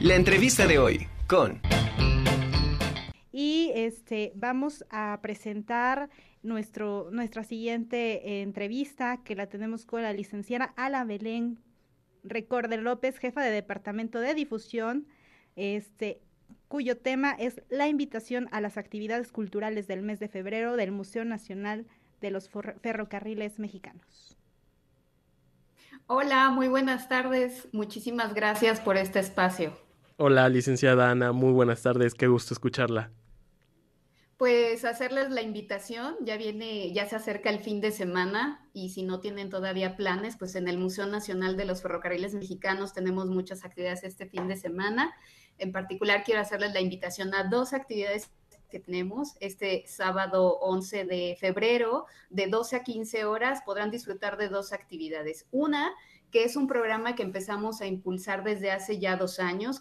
La entrevista de hoy con... Y este, vamos a presentar nuestro, nuestra siguiente eh, entrevista que la tenemos con la licenciada Ala Belén Recorde López, jefa de Departamento de Difusión, este, cuyo tema es la invitación a las actividades culturales del mes de febrero del Museo Nacional de los Ferrocarriles Mexicanos. Hola, muy buenas tardes. Muchísimas gracias por este espacio. Hola, licenciada Ana, muy buenas tardes. Qué gusto escucharla. Pues hacerles la invitación, ya viene, ya se acerca el fin de semana y si no tienen todavía planes, pues en el Museo Nacional de los Ferrocarriles Mexicanos tenemos muchas actividades este fin de semana. En particular quiero hacerles la invitación a dos actividades que tenemos este sábado 11 de febrero, de 12 a 15 horas, podrán disfrutar de dos actividades. Una, que es un programa que empezamos a impulsar desde hace ya dos años,